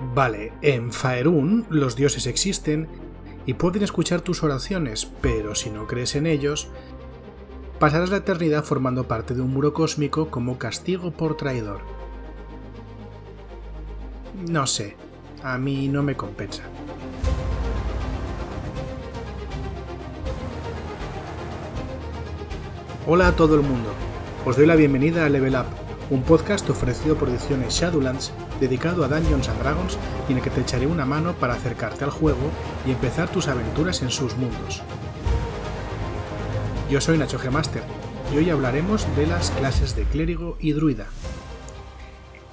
Vale, en Faerun los dioses existen y pueden escuchar tus oraciones, pero si no crees en ellos, pasarás la eternidad formando parte de un muro cósmico como castigo por traidor. No sé, a mí no me compensa. Hola a todo el mundo, os doy la bienvenida a Level Up, un podcast ofrecido por ediciones Shadowlands dedicado a Dungeons and Dragons y en el que te echaré una mano para acercarte al juego y empezar tus aventuras en sus mundos. Yo soy Nacho G. Master y hoy hablaremos de las clases de clérigo y druida.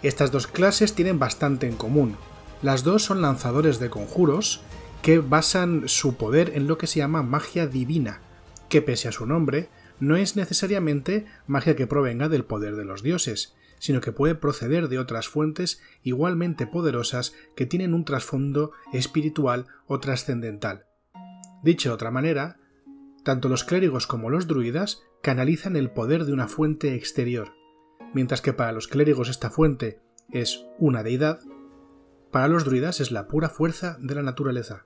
Estas dos clases tienen bastante en común. Las dos son lanzadores de conjuros que basan su poder en lo que se llama magia divina, que pese a su nombre, no es necesariamente magia que provenga del poder de los dioses, sino que puede proceder de otras fuentes igualmente poderosas que tienen un trasfondo espiritual o trascendental. Dicho de otra manera, tanto los clérigos como los druidas canalizan el poder de una fuente exterior, mientras que para los clérigos esta fuente es una deidad, para los druidas es la pura fuerza de la naturaleza.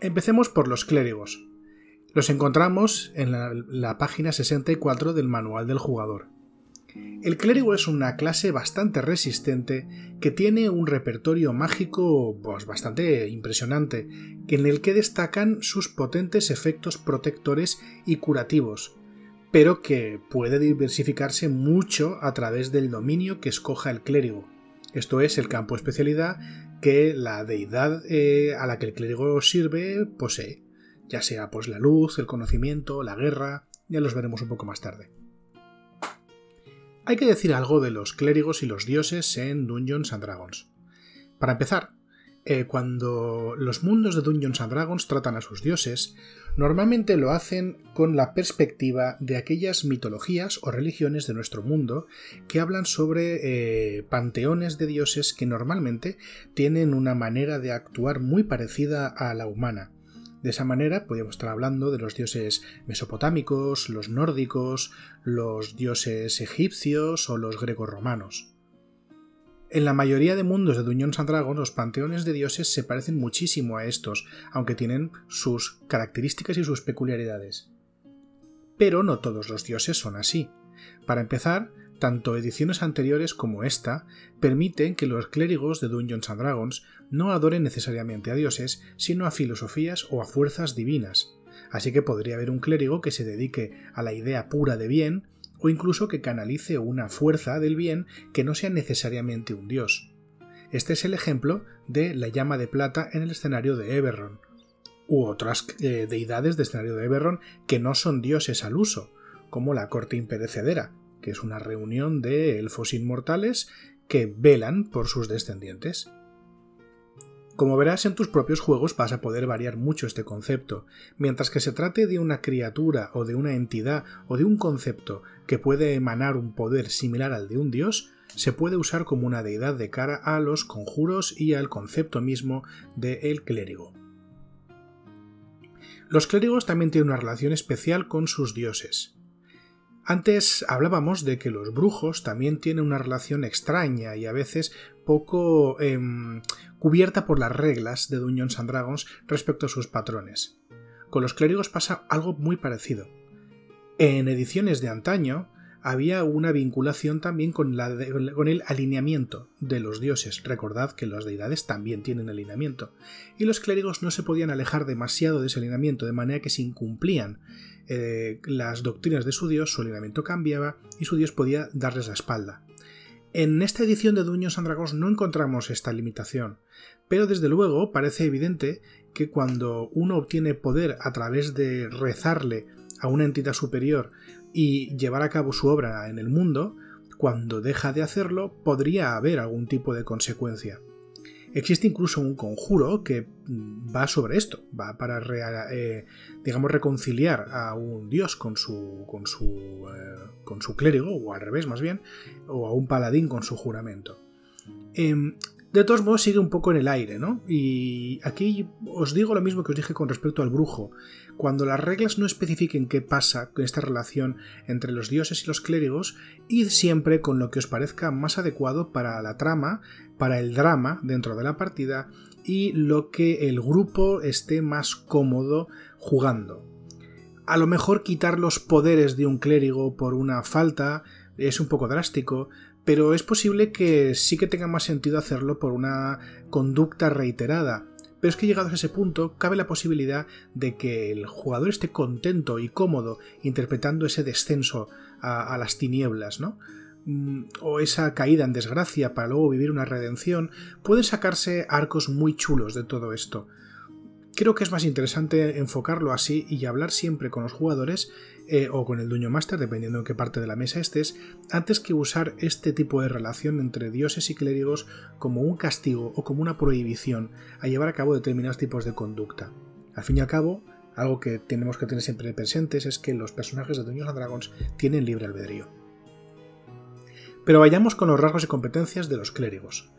Empecemos por los clérigos. Los encontramos en la, página 64 del manual del jugador. El clérigo es una clase bastante resistente que tiene un repertorio mágico pues, bastante impresionante, en el que destacan sus potentes efectos protectores y curativos, pero que puede diversificarse mucho a través del dominio que escoja el clérigo. Esto es el campo especialidad que la deidad eh, a la que el clérigo sirve posee, ya sea pues la luz, el conocimiento, la guerra, ya los veremos un poco más tarde. Hay que decir algo de los clérigos y los dioses en Dungeons and Dragons. Para empezar, eh, cuando los mundos de Dungeons and Dragons tratan a sus dioses, normalmente lo hacen con la perspectiva de aquellas mitologías o religiones de nuestro mundo que hablan sobre eh, panteones de dioses que normalmente tienen una manera de actuar muy parecida a la humana de esa manera podríamos estar hablando de los dioses mesopotámicos, los nórdicos, los dioses egipcios o los greco-romanos. En la mayoría de mundos de Dungeons and los panteones de dioses se parecen muchísimo a estos, aunque tienen sus características y sus peculiaridades. Pero no todos los dioses son así. Para empezar, tanto ediciones anteriores como esta permiten que los clérigos de Dungeons and Dragons no adoren necesariamente a dioses, sino a filosofías o a fuerzas divinas. Así que podría haber un clérigo que se dedique a la idea pura de bien, o incluso que canalice una fuerza del bien que no sea necesariamente un dios. Este es el ejemplo de la llama de plata en el escenario de Eberron, u otras eh, deidades del escenario de Eberron que no son dioses al uso, como la corte imperecedera, que es una reunión de elfos inmortales que velan por sus descendientes. Como verás en tus propios juegos vas a poder variar mucho este concepto, mientras que se trate de una criatura o de una entidad o de un concepto que puede emanar un poder similar al de un dios, se puede usar como una deidad de cara a los conjuros y al concepto mismo del el clérigo. Los clérigos también tienen una relación especial con sus dioses. Antes hablábamos de que los brujos también tienen una relación extraña y a veces poco em, cubierta por las reglas de Dungeons and Dragons respecto a sus patrones. Con los clérigos pasa algo muy parecido. En ediciones de antaño había una vinculación también con, con, el alineamiento de los dioses. Recordad que las deidades también tienen alineamiento. Y los clérigos no se podían alejar demasiado de ese alineamiento, de manera que se incumplían eh, las doctrinas de su dios, su alineamiento cambiaba y su dios podía darles la espalda. En esta edición de Duños and no encontramos esta limitación, pero desde luego parece evidente que cuando uno obtiene poder a través de rezarle a una entidad superior y llevar a cabo su obra en el mundo, cuando deja de hacerlo podría haber algún tipo de consecuencia. Existe incluso un conjuro que mm, va sobre esto, va para eh, digamos reconciliar a un dios con su con su eh, con su clérigo o al revés más bien, o a un paladín con su juramento. Em, de todos modos sigue un poco en el aire, ¿no? Y aquí os digo lo mismo que os dije con respecto al brujo. Cuando las reglas no especifiquen qué pasa con esta relación entre los dioses y los clérigos, id siempre con lo que os parezca más adecuado para la trama, para el drama dentro de la partida y lo que el grupo esté más cómodo jugando. A lo mejor quitar los poderes de un clérigo por una falta es un poco drástico, pero es posible que sí que tenga más sentido hacerlo por una conducta reiterada. Pero es que llegados a ese punto, cabe la posibilidad de que el jugador esté contento y cómodo interpretando ese descenso a, las tinieblas, ¿no? Mm, o esa caída en desgracia para luego vivir una redención, pueden sacarse arcos muy chulos de todo esto. Creo que es más interesante enfocarlo así y hablar siempre con los jugadores eh, o con el dueño master, dependiendo en qué parte de la mesa estés, antes que usar este tipo de relación entre dioses y clérigos como un castigo o como una prohibición a llevar a cabo determinados tipos de conducta. Al fin y al cabo, algo que tenemos que tener siempre presentes es que los personajes de Dungeons Dragons tienen libre albedrío. Pero vayamos con los rasgos y competencias de los clérigos.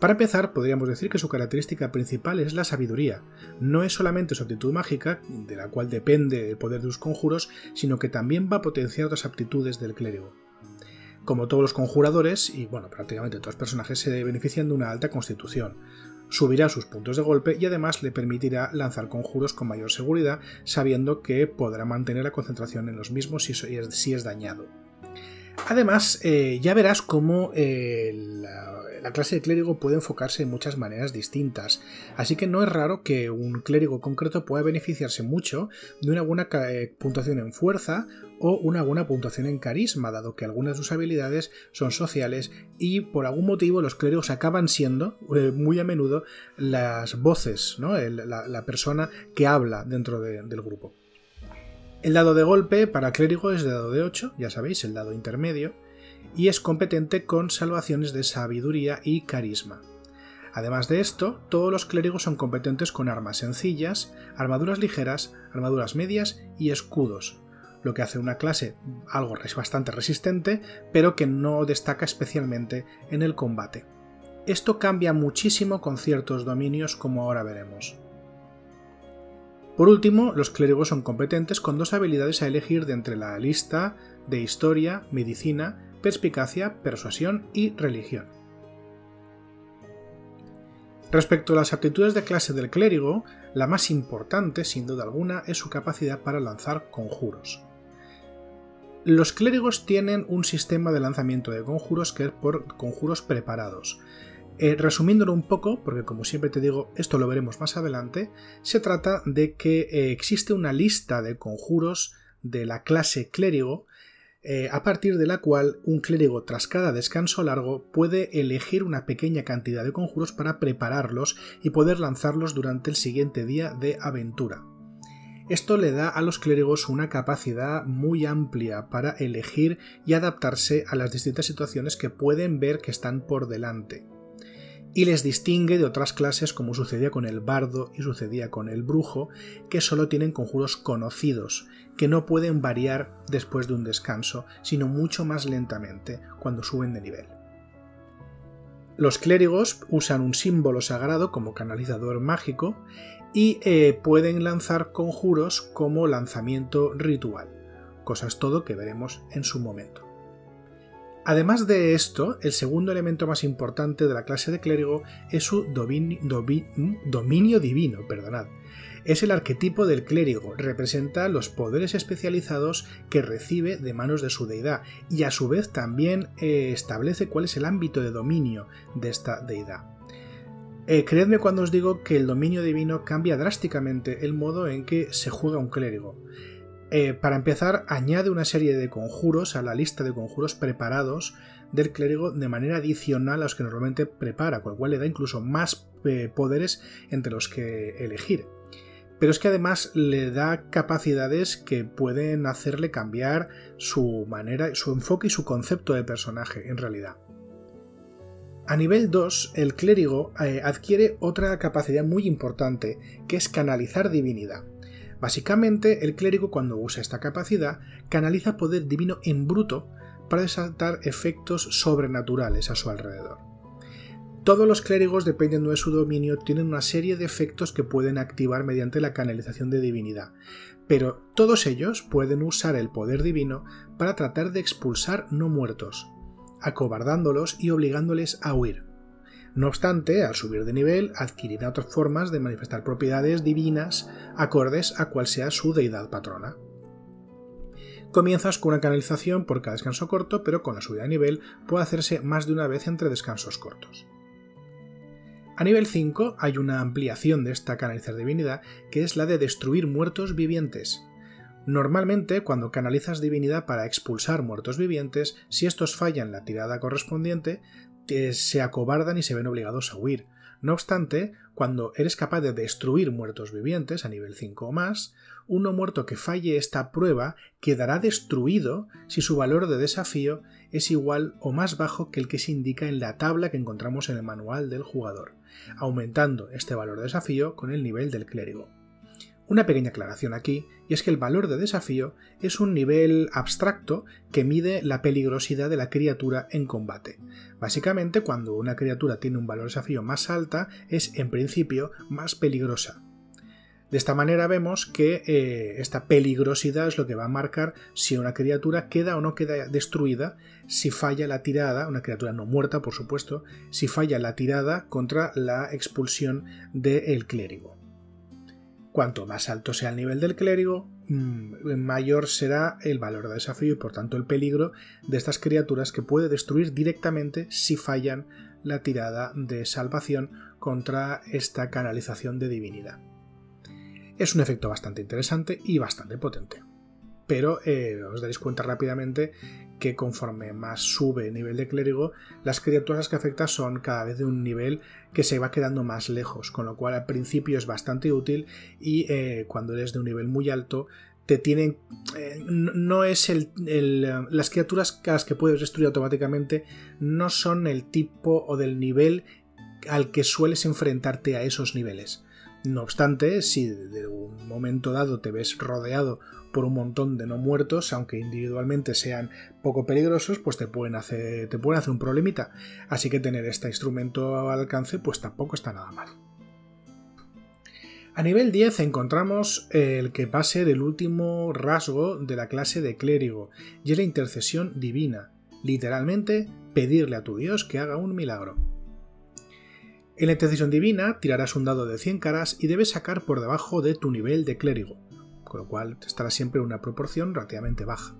Para empezar, podríamos decir que su característica principal es la sabiduría. No es solamente su aptitud mágica, de la cual depende el poder de sus conjuros, sino que también va a potenciar otras aptitudes del clérigo. Como todos los conjuradores, y bueno, prácticamente todos los personajes se benefician de una alta constitución. Subirá sus puntos de golpe y además le permitirá lanzar conjuros con mayor seguridad, sabiendo que podrá mantener la concentración en los mismos si es dañado. Además, eh, ya verás cómo eh, la, clase de clérigo puede enfocarse de muchas maneras distintas, así que no es raro que un clérigo concreto pueda beneficiarse mucho de una buena eh, puntuación en fuerza o una buena puntuación en carisma, dado que algunas de sus habilidades son sociales y por algún motivo los clérigos acaban siendo muy a menudo las voces, ¿no? la, persona que habla dentro del grupo. El dado de golpe para clérigo es de dado de 8, ya sabéis, el dado intermedio, y es competente con salvaciones de sabiduría y carisma. Además de esto, todos los clérigos son competentes con armas sencillas, armaduras ligeras, armaduras medias y escudos, lo que hace una clase algo bastante resistente, pero que no destaca especialmente en el combate. Esto cambia muchísimo con ciertos dominios como ahora veremos. Por último, los clérigos son competentes con dos habilidades a elegir de entre la lista de historia, medicina, perspicacia, persuasión y religión. Respecto a las aptitudes de clase del clérigo, la más importante, sin duda alguna, es su capacidad para lanzar conjuros. Los clérigos tienen un sistema de lanzamiento de conjuros que es por conjuros preparados, eh, resumiéndolo un poco, porque como siempre te digo, esto lo veremos más adelante, se trata de que eh, existe una lista de conjuros de la clase clérigo, eh, a partir de la cual un clérigo tras cada descanso largo puede elegir una pequeña cantidad de conjuros para prepararlos y poder lanzarlos durante el siguiente día de aventura. Esto le da a los clérigos una capacidad muy amplia para elegir y adaptarse a las distintas situaciones que pueden ver que están por delante y les distingue de otras clases como sucedía con el bardo y sucedía con el brujo, que solo tienen conjuros conocidos, que no pueden variar después de un descanso, sino mucho más lentamente cuando suben de nivel. Los clérigos usan un símbolo sagrado como canalizador mágico y eh, pueden lanzar conjuros como lanzamiento ritual, cosas todo que veremos en su momento. Además de esto, el segundo elemento más importante de la clase de clérigo es su dominio, divino. Perdonad. Es el arquetipo del clérigo, representa los poderes especializados que recibe de manos de su deidad y a su vez también eh, establece cuál es el ámbito de dominio de esta deidad. Eh, creedme cuando os digo que el dominio divino cambia drásticamente el modo en que se juega un clérigo. Eh, para empezar, añade una serie de conjuros a la lista de conjuros preparados del clérigo de manera adicional a los que normalmente prepara, con lo cual le da incluso más eh, poderes entre los que elegir. Pero es que además le da capacidades que pueden hacerle cambiar su manera, su enfoque y su concepto de personaje en realidad. A nivel 2, el clérigo eh, adquiere otra capacidad muy importante, que es canalizar divinidad. Básicamente, el clérigo cuando usa esta capacidad canaliza poder divino en bruto para desatar efectos sobrenaturales a su alrededor. Todos los clérigos, dependiendo de su dominio, tienen una serie de efectos que pueden activar mediante la canalización de divinidad, pero todos ellos pueden usar el poder divino para tratar de expulsar no muertos, acobardándolos y obligándoles a huir. No obstante, al subir de nivel, adquirirá otras formas de manifestar propiedades divinas acordes a cual sea su deidad patrona. Comienzas con una canalización por cada descanso corto, pero con la subida de nivel puede hacerse más de una vez entre descansos cortos. A nivel 5 hay una ampliación de esta canalizar divinidad que es la de destruir muertos vivientes. Normalmente, cuando canalizas divinidad para expulsar muertos vivientes, si estos fallan la tirada correspondiente, se acobardan y se ven obligados a huir. No obstante, cuando eres capaz de destruir muertos vivientes a nivel 5 o más, uno muerto que falle esta prueba quedará destruido si su valor de desafío es igual o más bajo que el que se indica en la tabla que encontramos en el manual del jugador, aumentando este valor de desafío con el nivel del clérigo. Una pequeña aclaración aquí, y es que el valor de desafío es un nivel abstracto que mide la peligrosidad de la criatura en combate. Básicamente, cuando una criatura tiene un valor de desafío más alta, es en principio más peligrosa. De esta manera vemos que eh, esta peligrosidad es lo que va a marcar si una criatura queda o no queda destruida, si falla la tirada, una criatura no muerta por supuesto, si falla la tirada contra la expulsión del clérigo. Cuanto más alto sea el nivel del clérigo, mm, mayor será el valor de desafío y por tanto el peligro de estas criaturas que puede destruir directamente si fallan la tirada de salvación contra esta canalización de divinidad. Es un efecto bastante interesante y bastante potente pero eh, os daréis cuenta rápidamente que conforme más sube el nivel de clérigo, las criaturas que afecta son cada vez de un nivel que se va quedando más lejos, con lo cual al principio es bastante útil y eh, cuando eres de un nivel muy alto te tienen eh, no es el, las criaturas a las que puedes destruir automáticamente no son el tipo o del nivel al que sueles enfrentarte a esos niveles. No obstante, si de un momento dado te ves rodeado por un montón de no muertos, aunque individualmente sean poco peligrosos, pues te pueden hacer, te pueden hacer un problemita. Así que tener este instrumento al alcance, pues tampoco está nada mal. A nivel 10 encontramos el que va a ser el último rasgo de la clase de clérigo, y es la intercesión divina. Literalmente, pedirle a tu Dios que haga un milagro. En la intercesión divina tirarás un dado de 100 caras y debes sacar por debajo de tu nivel de clérigo con lo cual estará siempre una proporción relativamente baja.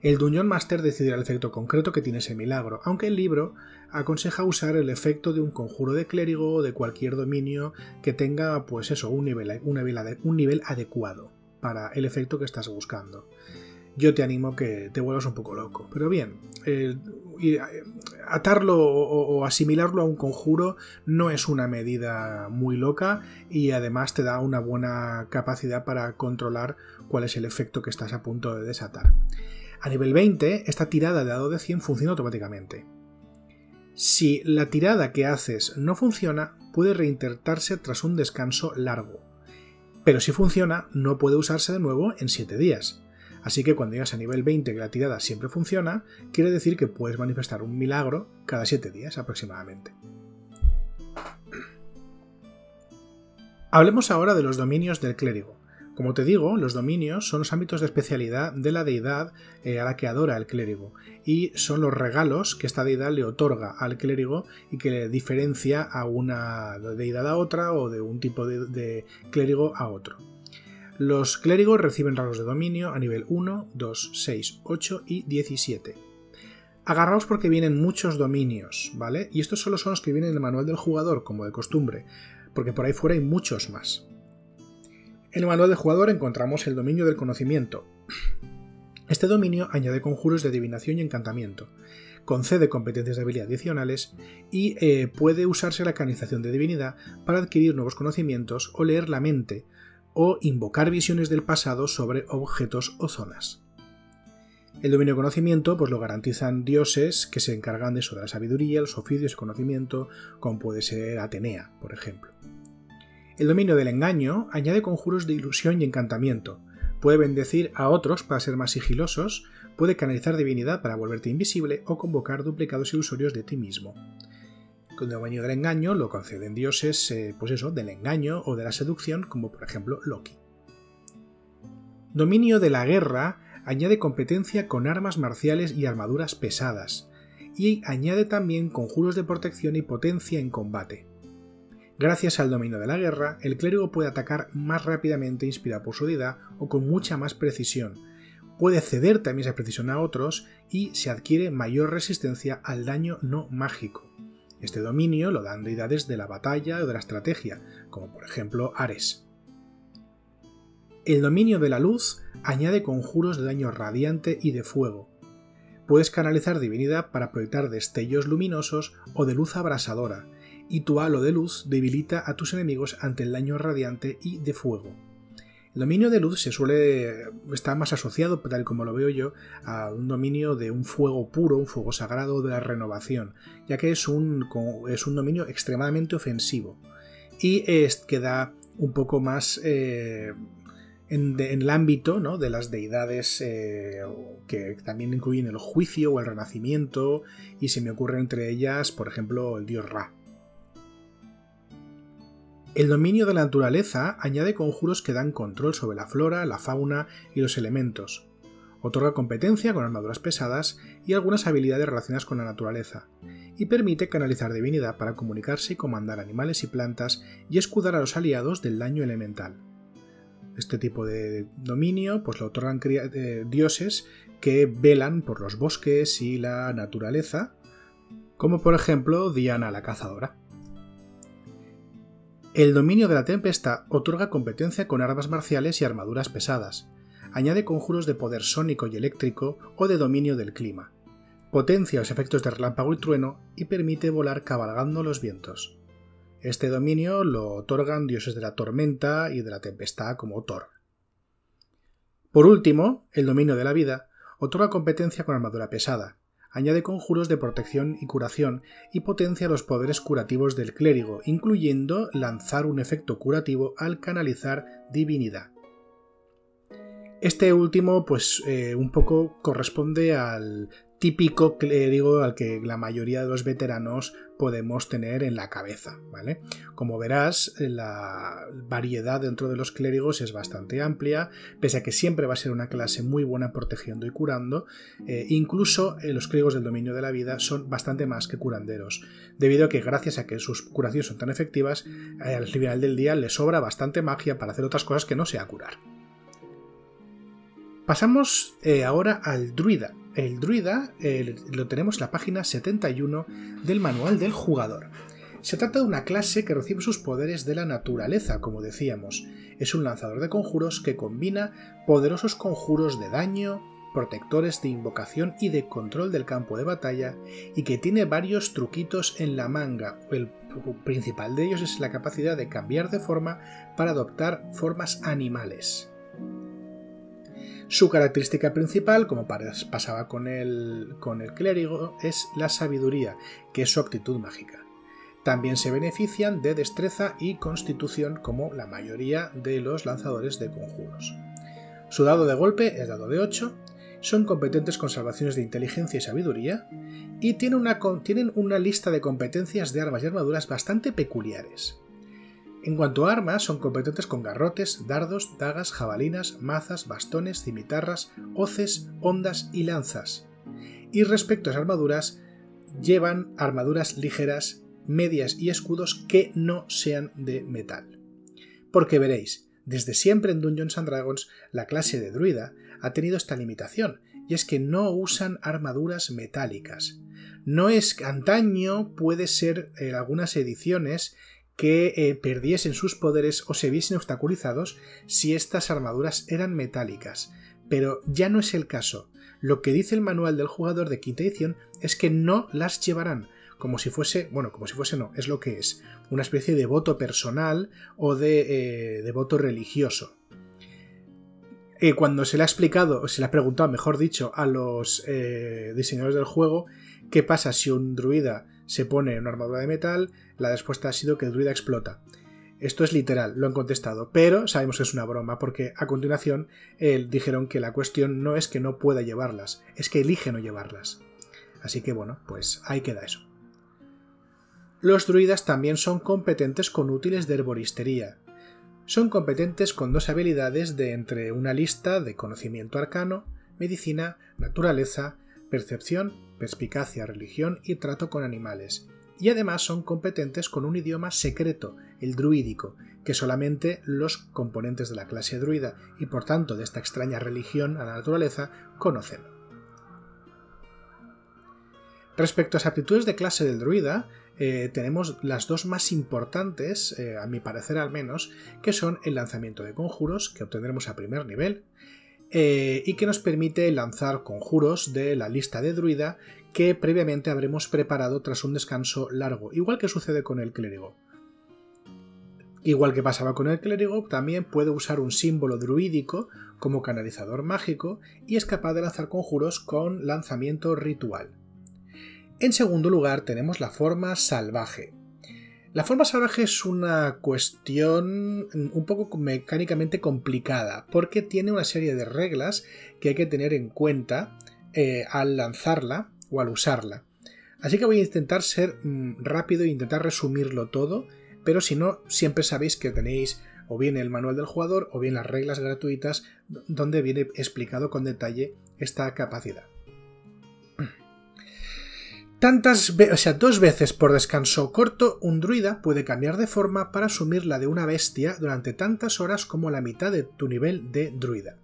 El Dungeon Master decidirá el efecto concreto que tiene ese milagro, aunque el libro aconseja usar el efecto de un conjuro de clérigo o de cualquier dominio que tenga, pues eso, un nivel adecuado para el efecto que estás buscando yo te animo que te vuelvas un poco loco. Pero bien, eh, atarlo o, asimilarlo a un conjuro no es una medida muy loca y además te da una buena capacidad para controlar cuál es el efecto que estás a punto de desatar. A nivel 20, esta tirada de dado de 100 funciona automáticamente. Si la tirada que haces no funciona, puede reintentarse tras un descanso largo. Pero si funciona, no puede usarse de nuevo en 7 días. Así que cuando llegas a nivel 20 que la tirada siempre funciona, quiere decir que puedes manifestar un milagro cada 7 días aproximadamente. Hablemos ahora de los dominios del clérigo. Como te digo, los dominios son los ámbitos de especialidad de la deidad eh, a la que adora el clérigo y son los regalos que esta deidad le otorga al clérigo y que le diferencia a una deidad a otra o de un tipo de clérigo a otro. Los clérigos reciben rasgos de dominio a nivel 1, 2, 6, 8 y 17. Agarraos porque vienen muchos dominios, ¿vale? Y estos solo son los que vienen en el manual del jugador, como de costumbre, porque por ahí fuera hay muchos más. En el manual del jugador encontramos el dominio del conocimiento. Este dominio añade conjuros de adivinación y encantamiento, concede competencias de habilidad adicionales y eh, puede usarse la canalización de divinidad para adquirir nuevos conocimientos o leer la mente, o invocar visiones del pasado sobre objetos o zonas. El dominio de conocimiento pues lo garantizan dioses que se encargan de eso, de la sabiduría, los oficios y conocimiento, como puede ser Atenea, por ejemplo. El dominio del engaño añade conjuros de ilusión y encantamiento, puede bendecir a otros para ser más sigilosos, puede canalizar divinidad para volverte invisible o convocar duplicados ilusorios de ti mismo. Con dominio del engaño lo conceden dioses, eh, pues eso, del engaño o de la seducción, como por ejemplo Loki. Dominio de la guerra añade competencia con armas marciales y armaduras pesadas, y añade también conjuros de protección y potencia en combate. Gracias al dominio de la guerra, el clérigo puede atacar más rápidamente inspirado por su deidad o con mucha más precisión. Puede ceder también esa precisión a otros y se adquiere mayor resistencia al daño no mágico. Este dominio lo dan deidades de la batalla o de la estrategia, como por ejemplo Ares. El dominio de la luz añade conjuros de daño radiante y de fuego. Puedes canalizar divinidad para proyectar destellos luminosos o de luz abrasadora, y tu halo de luz debilita a tus enemigos ante el daño radiante y de fuego. El dominio de luz se suele estar más asociado, tal como lo veo yo, a un dominio de un fuego puro, un fuego sagrado de la renovación, ya que es un, es un dominio extremadamente ofensivo y es, queda un poco más eh, en, el ámbito ¿no? de las deidades eh, que también incluyen el juicio o el renacimiento y se me ocurre entre ellas, por ejemplo, el dios Ra. El dominio de la naturaleza añade conjuros que dan control sobre la flora, la fauna y los elementos. Otorga competencia con armaduras pesadas y algunas habilidades relacionadas con la naturaleza, y permite canalizar divinidad para comunicarse y comandar animales y plantas y escudar a los aliados del daño elemental. Este tipo de dominio pues lo otorgan eh, dioses que velan por los bosques y la naturaleza, como por ejemplo Diana la cazadora. El dominio de la tempestad otorga competencia con armas marciales y armaduras pesadas. Añade conjuros de poder sónico y eléctrico o de dominio del clima. Potencia los efectos de relámpago y trueno y permite volar cabalgando los vientos. Este dominio lo otorgan dioses de la tormenta y de la tempestad como Thor. Por último, el dominio de la vida otorga competencia con armadura pesada, añade conjuros de protección y curación y potencia los poderes curativos del clérigo, incluyendo lanzar un efecto curativo al canalizar divinidad. Este último, pues eh, un poco corresponde al típico clérigo al que la mayoría de los veteranos podemos tener en la cabeza, ¿vale? Como verás, la variedad dentro de los clérigos es bastante amplia, pese a que siempre va a ser una clase muy buena protegiendo y curando, eh, incluso eh, los clérigos del dominio de la vida son bastante más que curanderos, debido a que gracias a que sus curaciones son tan efectivas, eh, al final del día le sobra bastante magia para hacer otras cosas que no sea curar. Pasamos ahora al druida, el druida lo tenemos en la página 71 del manual del jugador. Se trata de una clase que recibe sus poderes de la naturaleza, como decíamos. Es un lanzador de conjuros que combina poderosos conjuros de daño, protectores de invocación y de control del campo de batalla, y que tiene varios truquitos en la manga. El principal de ellos es la capacidad de cambiar de forma para adoptar formas animales. Su característica principal, como pasaba con el, con el clérigo, es la sabiduría, que es su actitud mágica. También se benefician de destreza y constitución como la mayoría de los lanzadores de conjuros. Su dado de golpe es dado de 8, son competentes con salvaciones de inteligencia y sabiduría, y tienen una, tienen una lista de competencias de armas y armaduras bastante peculiares. En cuanto a armas, son competentes con garrotes, dardos, dagas, jabalinas, mazas, bastones, cimitarras, hoces, ondas y lanzas. Y respecto a armaduras, llevan armaduras ligeras, medias y escudos que no sean de metal. Porque veréis, desde siempre en Dungeons and Dragons la clase de druida ha tenido esta limitación, y es que no usan armaduras metálicas. No es antaño puede ser en algunas ediciones que eh, perdiesen sus poderes o se viesen obstaculizados si estas armaduras eran metálicas. Pero ya no es el caso. Lo que dice el manual del jugador de quinta edición es que no las llevarán, como si fuese, bueno, como si fuese no, es lo que es, una especie de voto personal o de, eh, voto religioso. Eh, cuando se le ha explicado, o se le ha preguntado, mejor dicho, a los diseñadores del juego, qué pasa si un druida se pone una armadura de metal, la respuesta ha sido que el druida explota. Esto es literal, lo han contestado, pero sabemos que es una broma, porque a continuación dijeron que la cuestión no es que no pueda llevarlas, es que elige no llevarlas. Así que bueno, pues ahí queda eso. Los druidas también son competentes con útiles de herboristería. Son competentes con dos habilidades de entre una lista de conocimiento arcano, medicina, naturaleza, percepción, perspicacia, religión y trato con animales, y además son competentes con un idioma secreto, el druídico, que solamente los componentes de la clase druida y por tanto de esta extraña religión a la naturaleza conocen. Respecto a las aptitudes de clase del druida, eh, tenemos las dos más importantes, eh, a mi parecer al menos, que son el lanzamiento de conjuros, que obtendremos a primer nivel, eh, y que nos permite lanzar conjuros de la lista de druida que previamente habremos preparado tras un descanso largo, igual que sucede con el clérigo. Igual que pasaba con el clérigo, también puede usar un símbolo druídico como canalizador mágico y es capaz de lanzar conjuros con lanzamiento ritual. En segundo lugar tenemos la forma salvaje. La forma salvaje es una cuestión un poco mecánicamente complicada porque tiene una serie de reglas que hay que tener en cuenta eh, al lanzarla o al usarla. Así que voy a intentar ser mm, rápido e intentar resumirlo todo, pero si no, siempre sabéis que tenéis o bien el manual del jugador o bien las reglas gratuitas donde viene explicado con detalle esta capacidad. Tantas o sea, dos veces por descanso corto, un druida puede cambiar de forma para asumir la de una bestia durante tantas horas como la mitad de tu nivel de druida.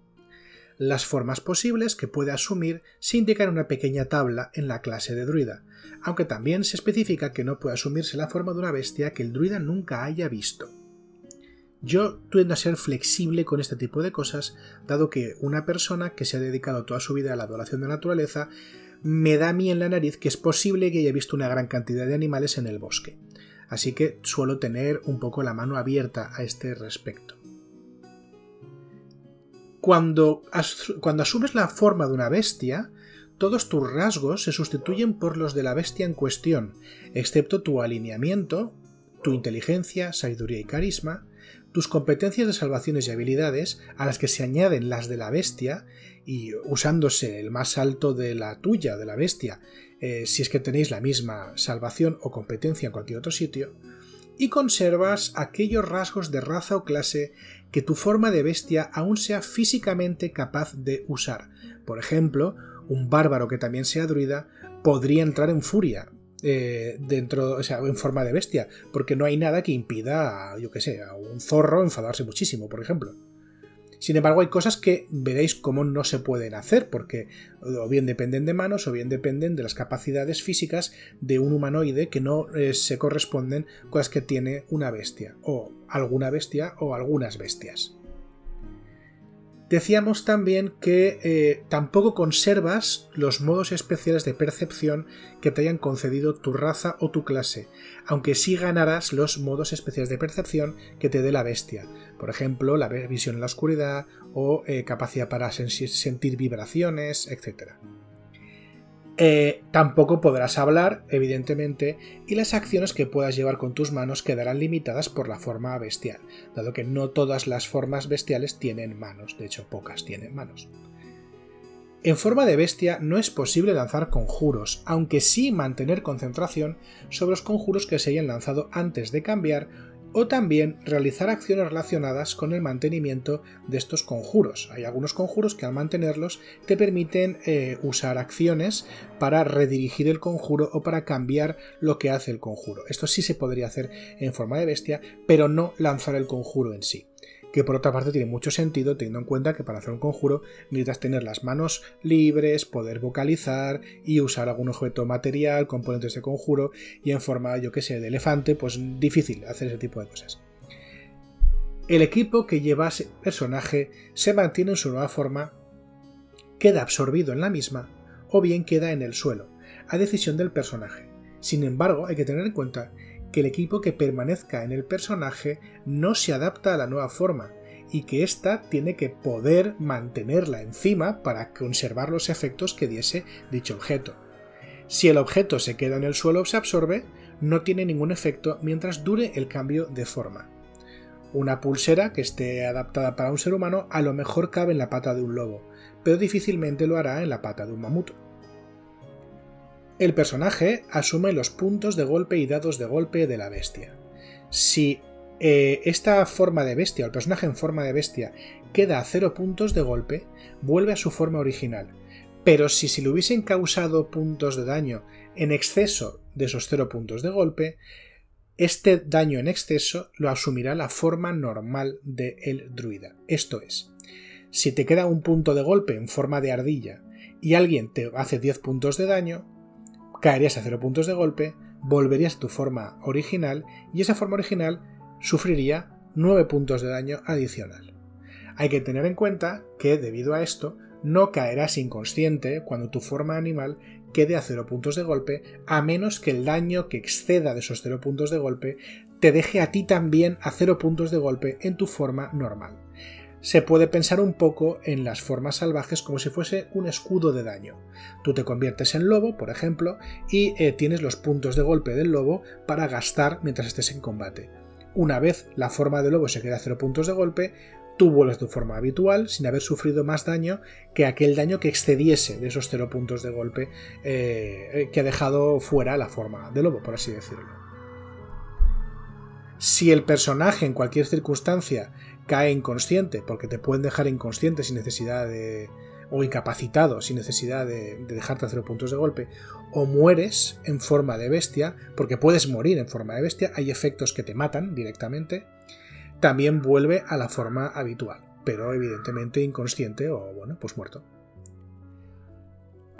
Las formas posibles que puede asumir se indican en una pequeña tabla en la clase de druida, aunque también se especifica que no puede asumirse la forma de una bestia que el druida nunca haya visto. Yo tiendo a ser flexible con este tipo de cosas, dado que una persona que se ha dedicado toda su vida a la adoración de la naturaleza me da a mí en la nariz que es posible que haya visto una gran cantidad de animales en el bosque. Así que suelo tener un poco la mano abierta a este respecto. Cuando, cuando asumes la forma de una bestia, todos tus rasgos se sustituyen por los de la bestia en cuestión, excepto tu alineamiento, tu inteligencia, sabiduría y carisma, tus competencias de salvaciones y habilidades, a las que se añaden las de la bestia, y usándose el más alto de la tuya, de la bestia, eh, si es que tenéis la misma salvación o competencia en cualquier otro sitio, y conservas aquellos rasgos de raza o clase que tu forma de bestia aún sea físicamente capaz de usar. Por ejemplo, un bárbaro que también sea druida podría entrar en furia, eh, dentro, o sea, en forma de bestia, porque no hay nada que impida, yo que sé, a un zorro enfadarse muchísimo, por ejemplo. Sin embargo, hay cosas que veréis cómo no se pueden hacer, porque o bien dependen de manos o bien dependen de las capacidades físicas de un humanoide que no eh, se corresponden con las que tiene una bestia, o alguna bestia o algunas bestias. Decíamos también que eh, tampoco conservas los modos especiales de percepción que te hayan concedido tu raza o tu clase, aunque sí ganarás los modos especiales de percepción que te dé la bestia. Por ejemplo, la visión en la oscuridad o eh, capacidad para sentir vibraciones, etc. Eh, tampoco podrás hablar, evidentemente, y las acciones que puedas llevar con tus manos quedarán limitadas por la forma bestial, dado que no todas las formas bestiales tienen manos, de hecho pocas tienen manos. En forma de bestia no es posible lanzar conjuros, aunque sí mantener concentración sobre los conjuros que se hayan lanzado antes de cambiar o también realizar acciones relacionadas con el mantenimiento de estos conjuros. Hay algunos conjuros que al mantenerlos te permiten eh, usar acciones para redirigir el conjuro o para cambiar lo que hace el conjuro. Esto sí se podría hacer en forma de bestia, pero no lanzar el conjuro en sí que por otra parte tiene mucho sentido teniendo en cuenta que para hacer un conjuro necesitas tener las manos libres, poder vocalizar y usar algún objeto material, componentes de conjuro y en forma, yo que sé, de elefante, pues difícil hacer ese tipo de cosas. El equipo que lleva ese personaje se mantiene en su nueva forma, queda absorbido en la misma o bien queda en el suelo, a decisión del personaje. Sin embargo, hay que tener en cuenta que el equipo que permanezca en el personaje no se adapta a la nueva forma y que ésta tiene que poder mantenerla encima para conservar los efectos que diese dicho objeto. Si el objeto se queda en el suelo o se absorbe, no tiene ningún efecto mientras dure el cambio de forma. Una pulsera que esté adaptada para un ser humano a lo mejor cabe en la pata de un lobo, pero difícilmente lo hará en la pata de un mamut. El personaje asume los puntos de golpe y dados de golpe de la bestia. Si eh, esta forma de bestia o el personaje en forma de bestia queda a cero puntos de golpe, vuelve a su forma original, Pero si se le hubiesen causado puntos de daño en exceso de esos 0 puntos de golpe, este daño en exceso lo asumirá la forma normal del druida. Esto es, si te queda un punto de golpe en forma de ardilla y alguien te hace 10 puntos de daño, caerías a 0 puntos de golpe, volverías a tu forma original y esa forma original sufriría 9 puntos de daño adicional. Hay que tener en cuenta que debido a esto no caerás inconsciente cuando tu forma animal quede a 0 puntos de golpe, a menos que el daño que exceda de esos 0 puntos de golpe te deje a ti también a 0 puntos de golpe en tu forma normal se puede pensar un poco en las formas salvajes como si fuese un escudo de daño. Tú te conviertes en lobo, por ejemplo, y eh, tienes los puntos de golpe del lobo para gastar mientras estés en combate. Una vez la forma de lobo se queda a cero puntos de golpe, tú vuelves tu forma habitual sin haber sufrido más daño que aquel daño que excediese de esos cero puntos de golpe eh, que ha dejado fuera la forma de lobo, por así decirlo. Si el personaje en cualquier circunstancia cae inconsciente, porque te pueden dejar inconsciente sin necesidad de. o incapacitado sin necesidad de, dejarte a cero puntos de golpe, o mueres en forma de bestia, porque puedes morir en forma de bestia, hay efectos que te matan directamente, también vuelve a la forma habitual, pero evidentemente inconsciente o, bueno, pues muerto.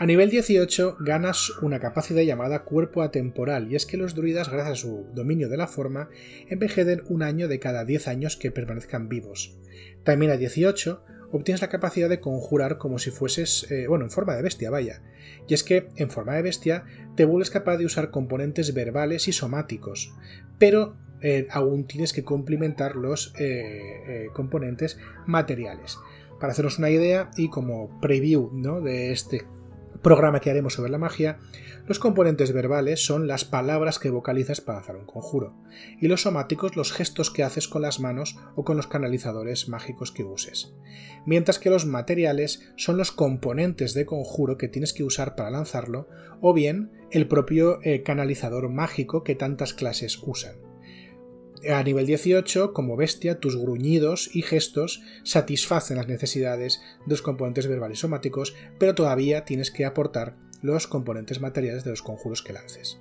A nivel 18 ganas una capacidad llamada cuerpo atemporal, y es que los druidas, gracias a su dominio de la forma, envejecen un año de cada 10 años que permanezcan vivos. También a 18 obtienes la capacidad de conjurar como si fueses, eh, bueno, en forma de bestia, vaya. Y es que en forma de bestia te vuelves capaz de usar componentes verbales y somáticos, pero eh, aún tienes que complementar los eh, componentes materiales. Para haceros una idea y como preview ¿no? de este programa que haremos sobre la magia, los componentes verbales son las palabras que vocalizas para hacer un conjuro, y los somáticos los gestos que haces con las manos o con los canalizadores mágicos que uses, mientras que los materiales son los componentes de conjuro que tienes que usar para lanzarlo, o bien el propio eh, canalizador mágico que tantas clases usan. A nivel 18, como bestia, tus gruñidos y gestos satisfacen las necesidades de los componentes verbales somáticos, pero todavía tienes que aportar los componentes materiales de los conjuros que lances.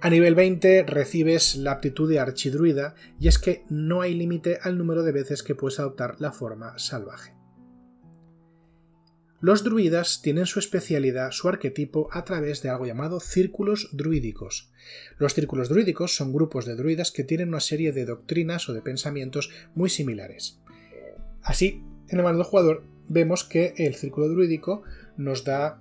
A nivel 20 recibes la aptitud de archidruida y es que no hay límite al número de veces que puedes adoptar la forma salvaje. Los druidas tienen su especialidad, su arquetipo, a través de algo llamado círculos druídicos. Los círculos druídicos son grupos de druidas que tienen una serie de doctrinas o de pensamientos muy similares. Así, en el manual del jugador vemos que el círculo druídico nos da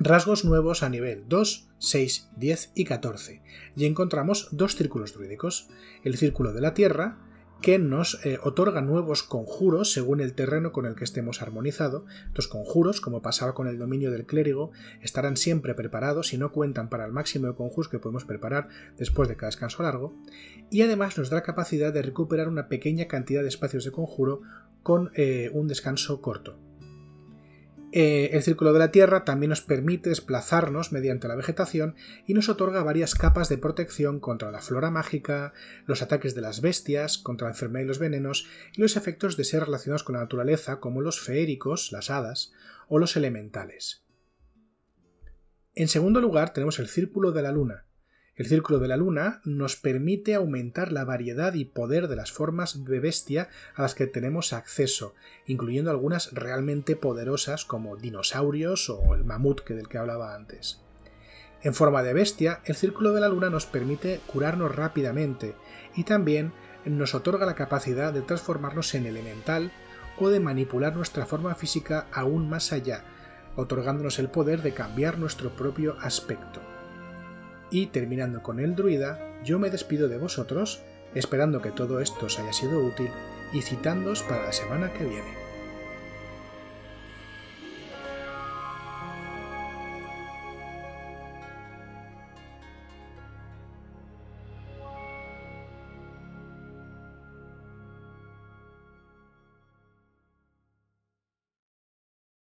rasgos nuevos a nivel 2, 6, 10 y 14, y encontramos dos círculos druídicos, el círculo de la tierra, que nos eh, otorga nuevos conjuros según el terreno con el que estemos armonizado. Estos conjuros, como pasaba con el dominio del clérigo, estarán siempre preparados y no cuentan para el máximo de conjuros que podemos preparar después de cada descanso largo. Y además nos da la capacidad de recuperar una pequeña cantidad de espacios de conjuro con eh, un descanso corto. Eh, el círculo de la Tierra también nos permite desplazarnos mediante la vegetación y nos otorga varias capas de protección contra la flora mágica, los ataques de las bestias, contra la enfermedad y los venenos y los efectos de ser relacionados con la naturaleza como los feéricos, las hadas o los elementales. En segundo lugar tenemos el círculo de la luna, el círculo de la luna nos permite aumentar la variedad y poder de las formas de bestia a las que tenemos acceso, incluyendo algunas realmente poderosas como dinosaurios o el mamut que del que hablaba antes. En forma de bestia, el círculo de la luna nos permite curarnos rápidamente y también nos otorga la capacidad de transformarnos en elemental o de manipular nuestra forma física aún más allá, otorgándonos el poder de cambiar nuestro propio aspecto. Y terminando con el druida, yo me despido de vosotros, esperando que todo esto os haya sido útil y citándoos para la semana que viene.